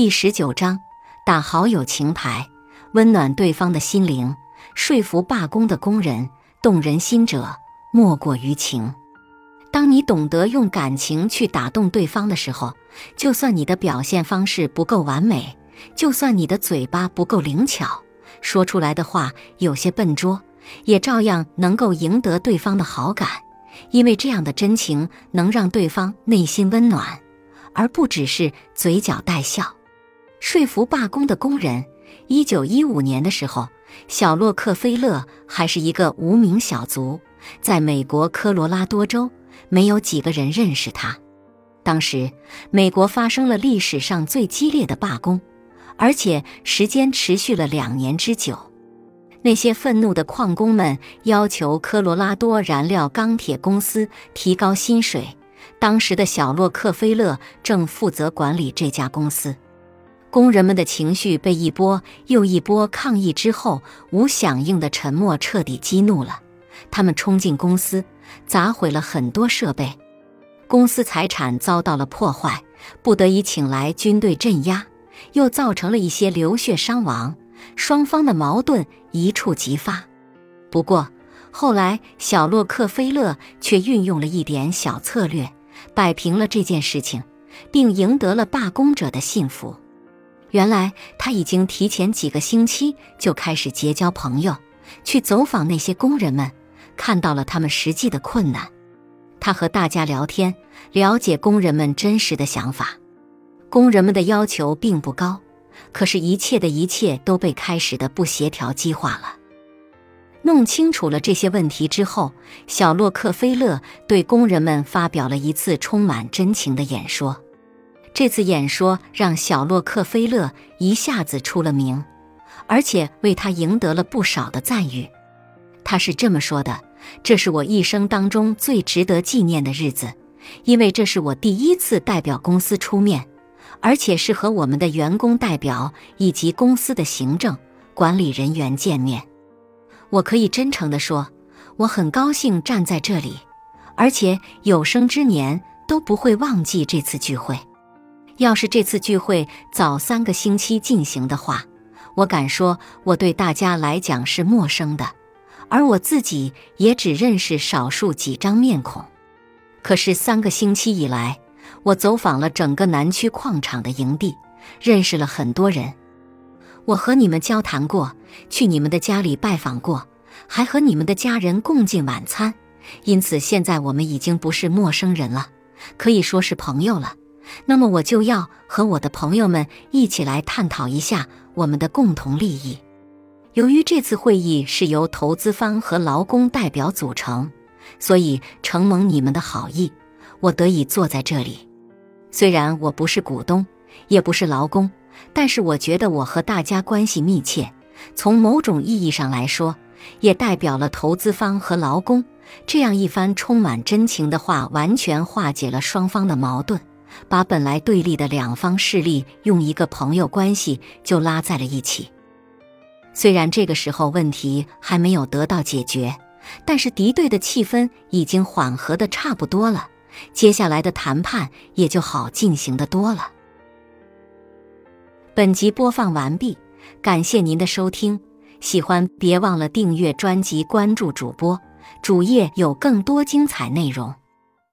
第十九章，打好友情牌，温暖对方的心灵，说服罢工的工人。动人心者，莫过于情。当你懂得用感情去打动对方的时候，就算你的表现方式不够完美，就算你的嘴巴不够灵巧，说出来的话有些笨拙，也照样能够赢得对方的好感。因为这样的真情能让对方内心温暖，而不只是嘴角带笑。说服罢工的工人。一九一五年的时候，小洛克菲勒还是一个无名小卒，在美国科罗拉多州，没有几个人认识他。当时，美国发生了历史上最激烈的罢工，而且时间持续了两年之久。那些愤怒的矿工们要求科罗拉多燃料钢铁公司提高薪水。当时的小洛克菲勒正负责管理这家公司。工人们的情绪被一波又一波抗议之后无响应的沉默彻底激怒了，他们冲进公司，砸毁了很多设备，公司财产遭到了破坏，不得已请来军队镇压，又造成了一些流血伤亡，双方的矛盾一触即发。不过后来小洛克菲勒却运用了一点小策略，摆平了这件事情，并赢得了罢工者的信服。原来他已经提前几个星期就开始结交朋友，去走访那些工人们，看到了他们实际的困难。他和大家聊天，了解工人们真实的想法。工人们的要求并不高，可是，一切的一切都被开始的不协调激化了。弄清楚了这些问题之后，小洛克菲勒对工人们发表了一次充满真情的演说。这次演说让小洛克菲勒一下子出了名，而且为他赢得了不少的赞誉。他是这么说的：“这是我一生当中最值得纪念的日子，因为这是我第一次代表公司出面，而且是和我们的员工代表以及公司的行政管理人员见面。我可以真诚地说，我很高兴站在这里，而且有生之年都不会忘记这次聚会。”要是这次聚会早三个星期进行的话，我敢说我对大家来讲是陌生的，而我自己也只认识少数几张面孔。可是三个星期以来，我走访了整个南区矿场的营地，认识了很多人。我和你们交谈过，去你们的家里拜访过，还和你们的家人共进晚餐。因此，现在我们已经不是陌生人了，可以说是朋友了。那么我就要和我的朋友们一起来探讨一下我们的共同利益。由于这次会议是由投资方和劳工代表组成，所以承蒙你们的好意，我得以坐在这里。虽然我不是股东，也不是劳工，但是我觉得我和大家关系密切。从某种意义上来说，也代表了投资方和劳工。这样一番充满真情的话，完全化解了双方的矛盾。把本来对立的两方势力用一个朋友关系就拉在了一起。虽然这个时候问题还没有得到解决，但是敌对的气氛已经缓和的差不多了，接下来的谈判也就好进行的多了。本集播放完毕，感谢您的收听，喜欢别忘了订阅专辑、关注主播，主页有更多精彩内容。